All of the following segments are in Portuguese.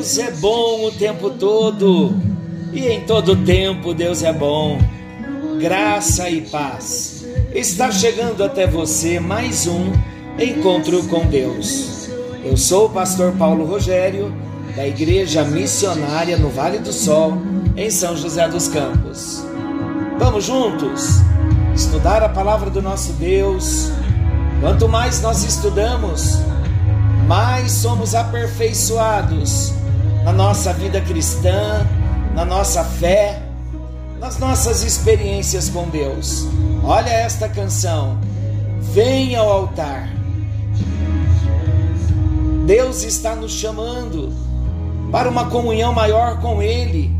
Deus é bom o tempo todo e em todo tempo Deus é bom. Graça e paz. Está chegando até você mais um encontro com Deus. Eu sou o pastor Paulo Rogério, da Igreja Missionária no Vale do Sol, em São José dos Campos. Vamos juntos estudar a palavra do nosso Deus. Quanto mais nós estudamos, mais somos aperfeiçoados na nossa vida cristã, na nossa fé, nas nossas experiências com Deus. Olha esta canção. Vem ao altar. Deus está nos chamando para uma comunhão maior com Ele,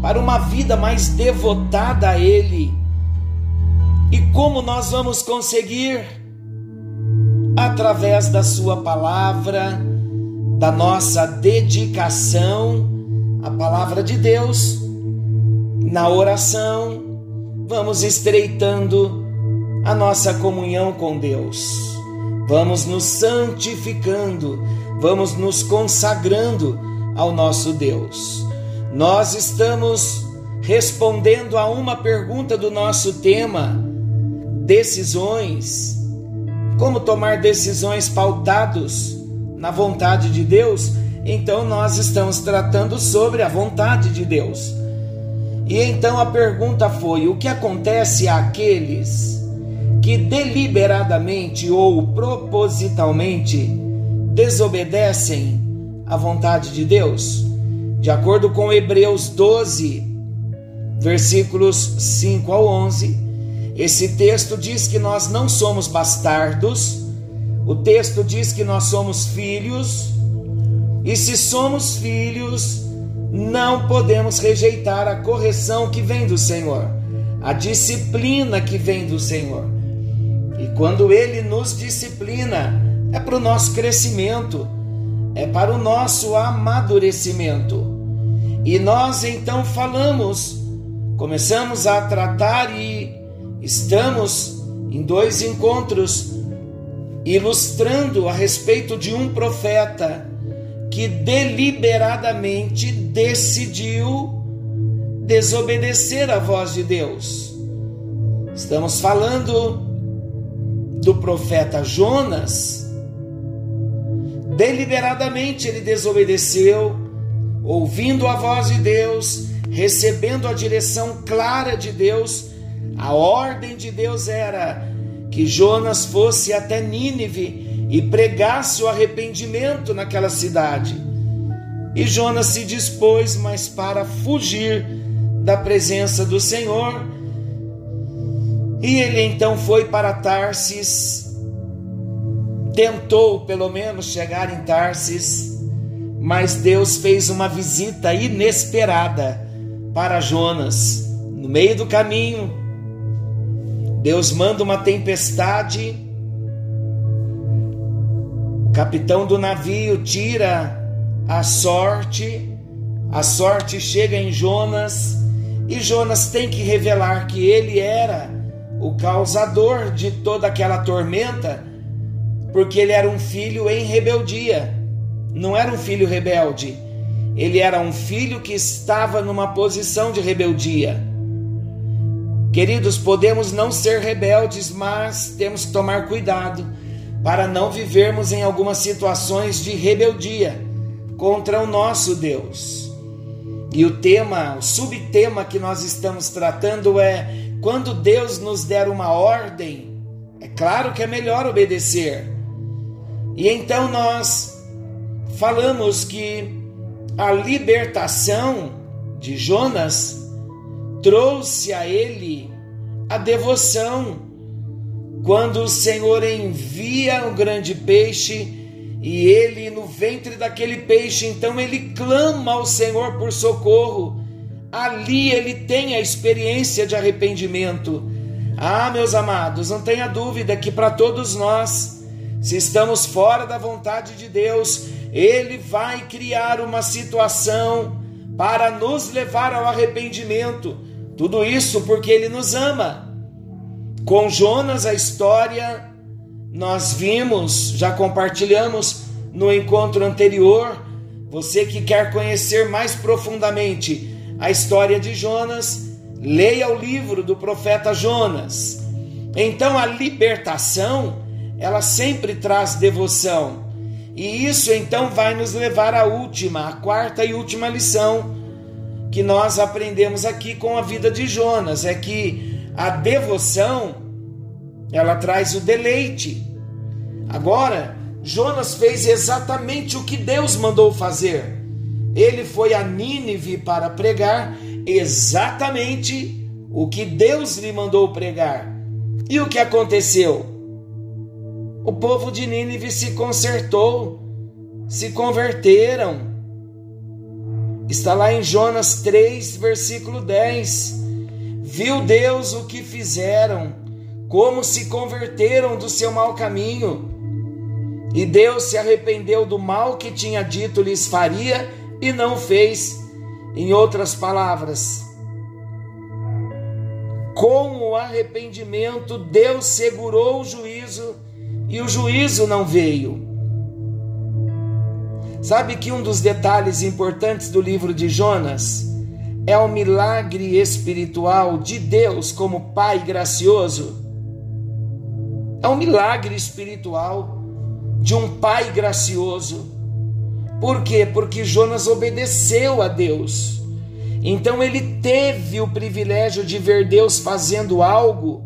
para uma vida mais devotada a Ele. E como nós vamos conseguir? Através da Sua palavra, da nossa dedicação à palavra de Deus, na oração, vamos estreitando a nossa comunhão com Deus, vamos nos santificando, vamos nos consagrando ao nosso Deus. Nós estamos respondendo a uma pergunta do nosso tema: decisões. Como tomar decisões pautados na vontade de Deus? Então nós estamos tratando sobre a vontade de Deus. E então a pergunta foi: o que acontece àqueles que deliberadamente ou propositalmente desobedecem a vontade de Deus? De acordo com Hebreus 12, versículos 5 ao 11, esse texto diz que nós não somos bastardos, o texto diz que nós somos filhos, e se somos filhos, não podemos rejeitar a correção que vem do Senhor, a disciplina que vem do Senhor. E quando Ele nos disciplina, é para o nosso crescimento, é para o nosso amadurecimento. E nós então falamos, começamos a tratar e estamos em dois encontros ilustrando a respeito de um profeta que deliberadamente decidiu desobedecer à voz de Deus. Estamos falando do profeta Jonas. Deliberadamente ele desobedeceu, ouvindo a voz de Deus, recebendo a direção clara de Deus. A ordem de Deus era que Jonas fosse até Nínive e pregasse o arrependimento naquela cidade. E Jonas se dispôs, mas para fugir da presença do Senhor. E ele então foi para Tarsis, tentou pelo menos chegar em Tarsis, mas Deus fez uma visita inesperada para Jonas. No meio do caminho, Deus manda uma tempestade. O capitão do navio tira a sorte. A sorte chega em Jonas e Jonas tem que revelar que ele era o causador de toda aquela tormenta, porque ele era um filho em rebeldia. Não era um filho rebelde, ele era um filho que estava numa posição de rebeldia. Queridos, podemos não ser rebeldes, mas temos que tomar cuidado para não vivermos em algumas situações de rebeldia contra o nosso Deus. E o tema, o subtema que nós estamos tratando é quando Deus nos der uma ordem, é claro que é melhor obedecer. E então nós falamos que a libertação de Jonas trouxe a ele a devoção. Quando o Senhor envia o grande peixe e ele no ventre daquele peixe, então ele clama ao Senhor por socorro. Ali ele tem a experiência de arrependimento. Ah, meus amados, não tenha dúvida que para todos nós, se estamos fora da vontade de Deus, ele vai criar uma situação para nos levar ao arrependimento tudo isso porque ele nos ama. Com Jonas, a história nós vimos, já compartilhamos no encontro anterior. Você que quer conhecer mais profundamente a história de Jonas, leia o livro do profeta Jonas. Então a libertação, ela sempre traz devoção. E isso então vai nos levar à última, a quarta e última lição que nós aprendemos aqui com a vida de Jonas, é que a devoção ela traz o deleite. Agora, Jonas fez exatamente o que Deus mandou fazer. Ele foi a Nínive para pregar exatamente o que Deus lhe mandou pregar. E o que aconteceu? O povo de Nínive se consertou, se converteram. Está lá em Jonas 3, versículo 10. Viu Deus o que fizeram, como se converteram do seu mau caminho. E Deus se arrependeu do mal que tinha dito lhes faria e não fez. Em outras palavras, com o arrependimento, Deus segurou o juízo e o juízo não veio. Sabe que um dos detalhes importantes do livro de Jonas é o milagre espiritual de Deus como Pai gracioso? É um milagre espiritual de um Pai gracioso por quê? Porque Jonas obedeceu a Deus. Então ele teve o privilégio de ver Deus fazendo algo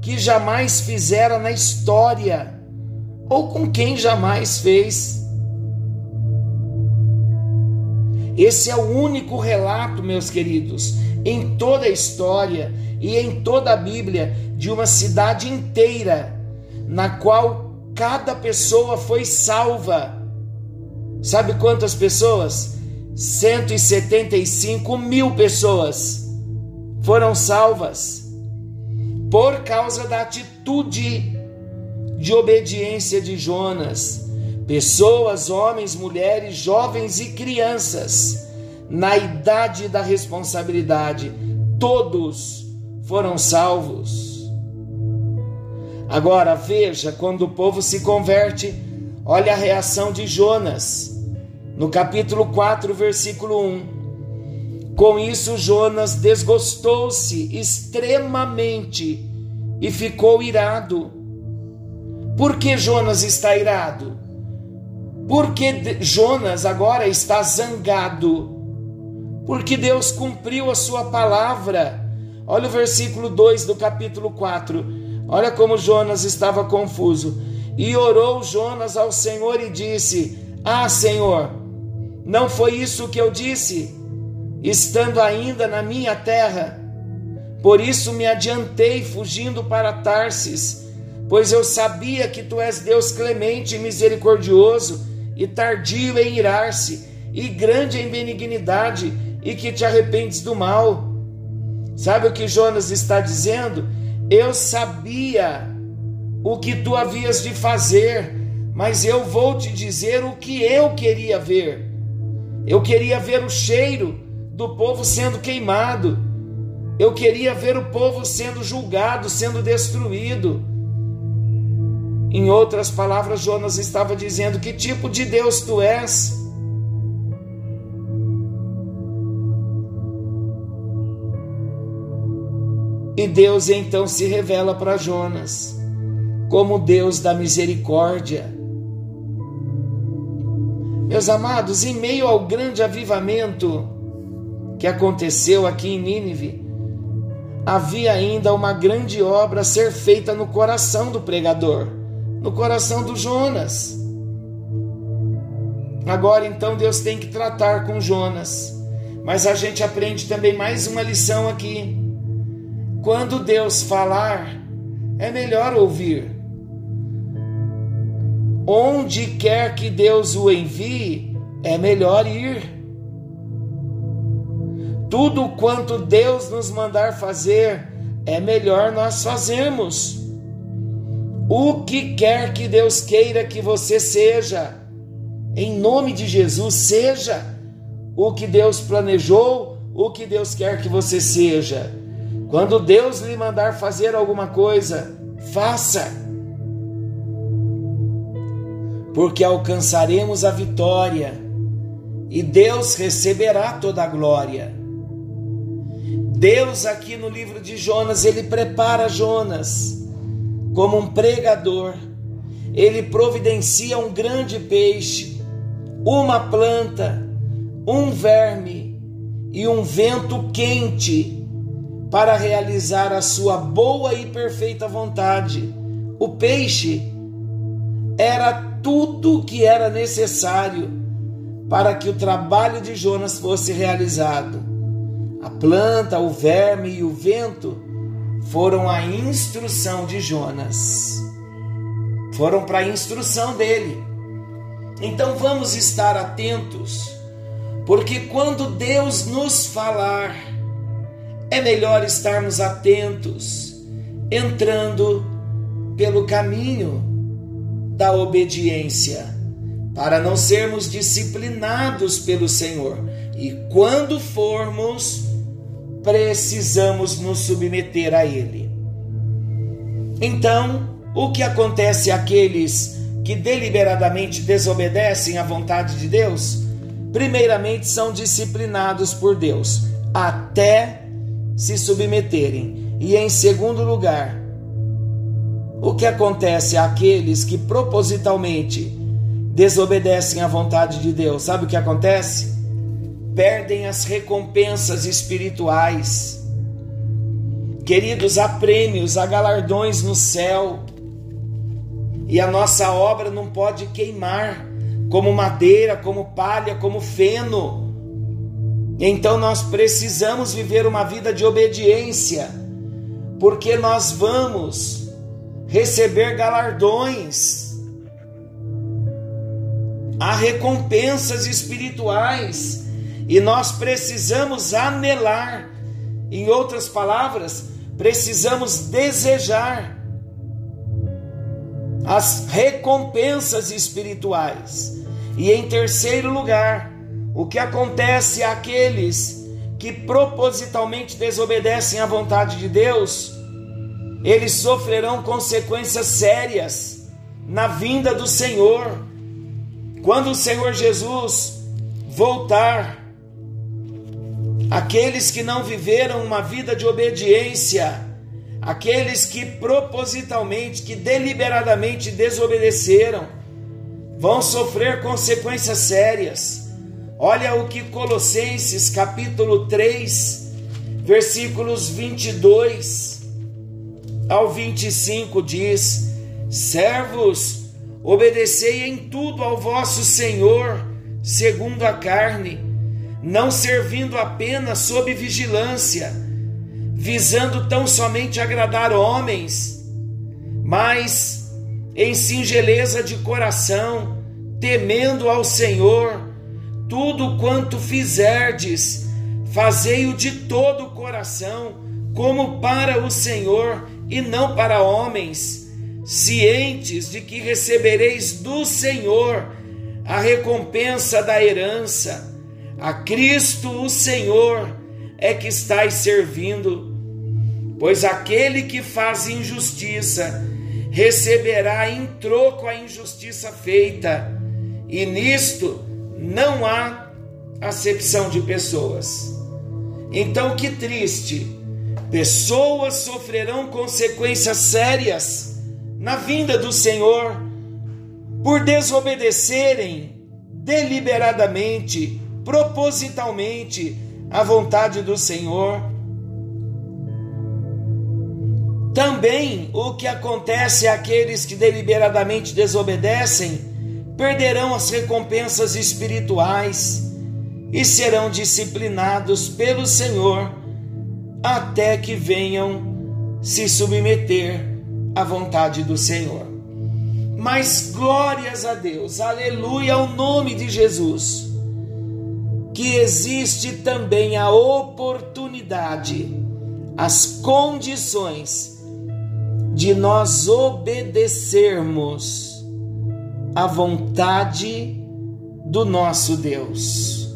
que jamais fizera na história, ou com quem jamais fez. Esse é o único relato, meus queridos, em toda a história e em toda a Bíblia, de uma cidade inteira, na qual cada pessoa foi salva Sabe quantas pessoas? 175 mil pessoas foram salvas por causa da atitude de obediência de Jonas. Pessoas, homens, mulheres, jovens e crianças, na idade da responsabilidade, todos foram salvos. Agora veja, quando o povo se converte, olha a reação de Jonas no capítulo 4, versículo 1. Com isso, Jonas desgostou-se extremamente e ficou irado. Por que Jonas está irado? Porque Jonas agora está zangado. Porque Deus cumpriu a sua palavra. Olha o versículo 2 do capítulo 4. Olha como Jonas estava confuso. E orou Jonas ao Senhor e disse: Ah, Senhor, não foi isso que eu disse, estando ainda na minha terra. Por isso me adiantei fugindo para Tarsis, pois eu sabia que tu és Deus clemente e misericordioso, e tardio em irar-se, e grande em benignidade, e que te arrependes do mal. Sabe o que Jonas está dizendo? Eu sabia o que tu havias de fazer, mas eu vou te dizer o que eu queria ver. Eu queria ver o cheiro do povo sendo queimado. Eu queria ver o povo sendo julgado, sendo destruído. Em outras palavras, Jonas estava dizendo: Que tipo de Deus tu és? E Deus então se revela para Jonas como Deus da misericórdia meus amados, em meio ao grande avivamento que aconteceu aqui em Nínive, havia ainda uma grande obra a ser feita no coração do pregador, no coração do Jonas. Agora então Deus tem que tratar com Jonas, mas a gente aprende também mais uma lição aqui. Quando Deus falar, é melhor ouvir. Onde quer que Deus o envie, é melhor ir. Tudo quanto Deus nos mandar fazer, é melhor nós fazermos. O que quer que Deus queira que você seja, em nome de Jesus, seja o que Deus planejou, o que Deus quer que você seja. Quando Deus lhe mandar fazer alguma coisa, faça porque alcançaremos a vitória e Deus receberá toda a glória. Deus, aqui no livro de Jonas, ele prepara Jonas como um pregador, ele providencia um grande peixe, uma planta, um verme e um vento quente para realizar a sua boa e perfeita vontade. O peixe era tudo que era necessário para que o trabalho de Jonas fosse realizado. A planta, o verme e o vento foram a instrução de Jonas. Foram para a instrução dele. Então vamos estar atentos, porque quando Deus nos falar, é melhor estarmos atentos, entrando pelo caminho da obediência, para não sermos disciplinados pelo Senhor. E quando formos, precisamos nos submeter a Ele. Então, o que acontece àqueles que deliberadamente desobedecem à vontade de Deus? Primeiramente, são disciplinados por Deus, até se submeterem. E em segundo lugar, o que acontece àqueles que propositalmente desobedecem à vontade de Deus? Sabe o que acontece? Perdem as recompensas espirituais. Queridos, há prêmios, há galardões no céu. E a nossa obra não pode queimar como madeira, como palha, como feno. Então nós precisamos viver uma vida de obediência, porque nós vamos receber galardões, há recompensas espirituais e nós precisamos anelar. Em outras palavras, precisamos desejar as recompensas espirituais. E em terceiro lugar, o que acontece àqueles que propositalmente desobedecem à vontade de Deus? eles sofrerão consequências sérias na vinda do Senhor. Quando o Senhor Jesus voltar, aqueles que não viveram uma vida de obediência, aqueles que propositalmente, que deliberadamente desobedeceram, vão sofrer consequências sérias. Olha o que Colossenses capítulo 3, versículos 22 ao 25 diz: Servos, obedecei em tudo ao vosso Senhor, segundo a carne, não servindo apenas sob vigilância, visando tão somente agradar homens, mas em singeleza de coração, temendo ao Senhor, tudo quanto fizerdes, fazei-o de todo o coração, como para o Senhor e não para homens, cientes de que recebereis do Senhor a recompensa da herança. A Cristo o Senhor é que estáis servindo, pois aquele que faz injustiça receberá em troco a injustiça feita, e nisto não há acepção de pessoas. Então, que triste. Pessoas sofrerão consequências sérias na vinda do Senhor por desobedecerem deliberadamente, propositalmente à vontade do Senhor. Também o que acontece àqueles que deliberadamente desobedecem perderão as recompensas espirituais e serão disciplinados pelo Senhor até que venham se submeter à vontade do Senhor. Mas glórias a Deus, aleluia ao nome de Jesus, que existe também a oportunidade, as condições de nós obedecermos à vontade do nosso Deus.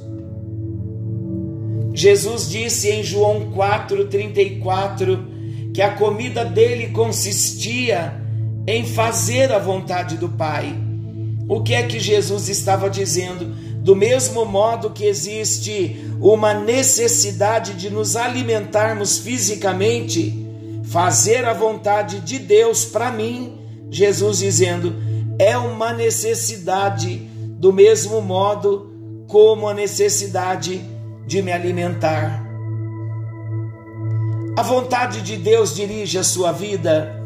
Jesus disse em João 4,34 que a comida dele consistia em fazer a vontade do Pai. O que é que Jesus estava dizendo? Do mesmo modo que existe uma necessidade de nos alimentarmos fisicamente, fazer a vontade de Deus para mim, Jesus dizendo, é uma necessidade, do mesmo modo como a necessidade de me alimentar. A vontade de Deus dirige a sua vida.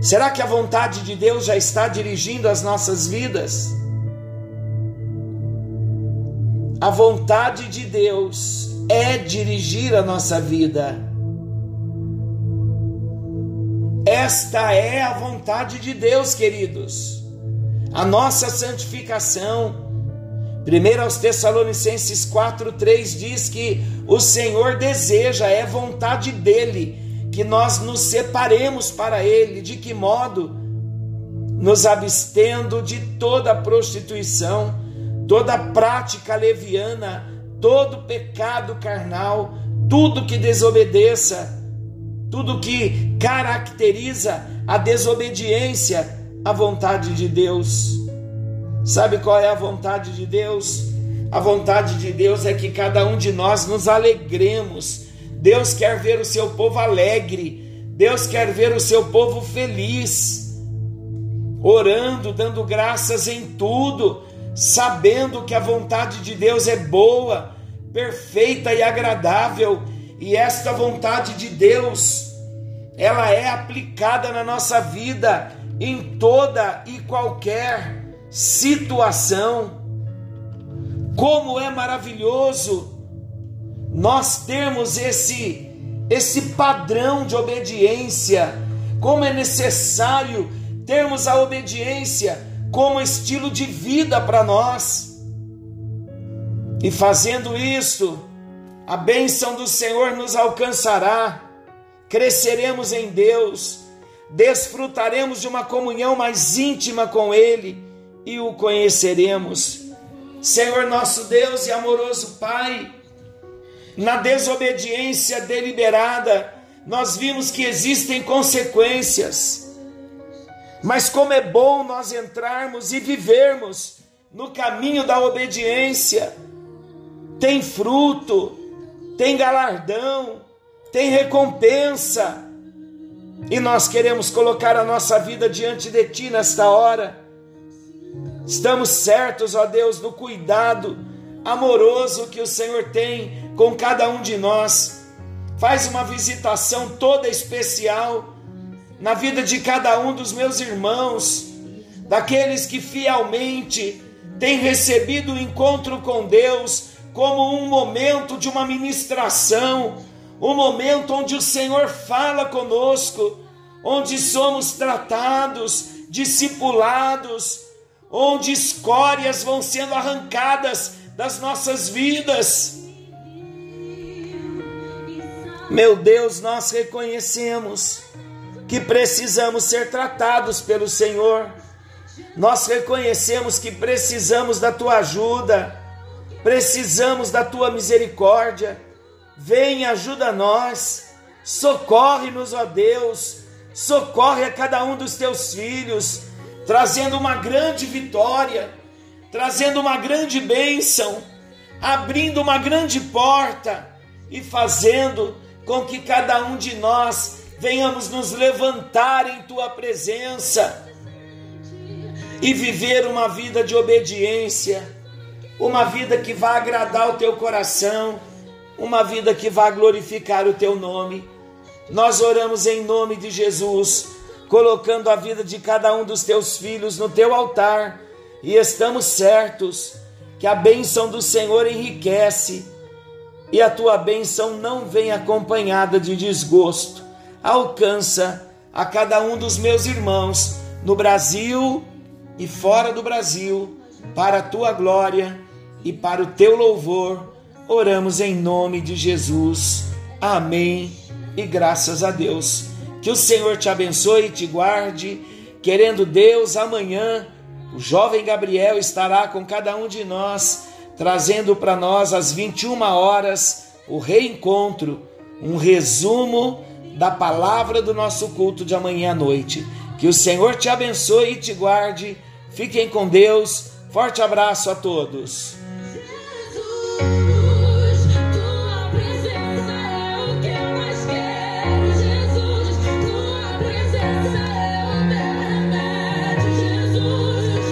Será que a vontade de Deus já está dirigindo as nossas vidas? A vontade de Deus é dirigir a nossa vida. Esta é a vontade de Deus, queridos. A nossa santificação. 1 aos Tessalonicenses 4:3 diz que o Senhor deseja, é vontade dele que nós nos separemos para ele. De que modo? Nos abstendo de toda prostituição, toda prática leviana, todo pecado carnal, tudo que desobedeça, tudo que caracteriza a desobediência à vontade de Deus. Sabe qual é a vontade de Deus? A vontade de Deus é que cada um de nós nos alegremos. Deus quer ver o seu povo alegre. Deus quer ver o seu povo feliz. Orando, dando graças em tudo, sabendo que a vontade de Deus é boa, perfeita e agradável. E esta vontade de Deus, ela é aplicada na nossa vida em toda e qualquer situação. Como é maravilhoso nós termos esse esse padrão de obediência. Como é necessário termos a obediência como estilo de vida para nós. E fazendo isso, a bênção do Senhor nos alcançará, cresceremos em Deus, desfrutaremos de uma comunhão mais íntima com Ele e o conheceremos. Senhor nosso Deus e amoroso Pai, na desobediência deliberada, nós vimos que existem consequências. Mas como é bom nós entrarmos e vivermos no caminho da obediência, tem fruto, tem galardão, tem recompensa. E nós queremos colocar a nossa vida diante de Ti nesta hora Estamos certos, ó Deus, no cuidado amoroso que o Senhor tem com cada um de nós. Faz uma visitação toda especial na vida de cada um dos meus irmãos, daqueles que fielmente têm recebido o encontro com Deus como um momento de uma ministração, um momento onde o Senhor fala conosco, onde somos tratados, discipulados, onde escórias vão sendo arrancadas das nossas vidas. Meu Deus, nós reconhecemos que precisamos ser tratados pelo Senhor. Nós reconhecemos que precisamos da tua ajuda, precisamos da tua misericórdia. Vem, ajuda nós, socorre-nos, ó Deus, socorre a cada um dos teus filhos trazendo uma grande vitória, trazendo uma grande bênção, abrindo uma grande porta e fazendo com que cada um de nós venhamos nos levantar em tua presença e viver uma vida de obediência, uma vida que vai agradar o teu coração, uma vida que vai glorificar o teu nome. Nós oramos em nome de Jesus colocando a vida de cada um dos teus filhos no teu altar, e estamos certos que a bênção do Senhor enriquece e a tua bênção não vem acompanhada de desgosto. Alcança a cada um dos meus irmãos no Brasil e fora do Brasil, para a tua glória e para o teu louvor. Oramos em nome de Jesus. Amém. E graças a Deus. Que o Senhor te abençoe e te guarde. Querendo Deus, amanhã o jovem Gabriel estará com cada um de nós, trazendo para nós às 21 horas o reencontro, um resumo da palavra do nosso culto de amanhã à noite. Que o Senhor te abençoe e te guarde. Fiquem com Deus. Forte abraço a todos.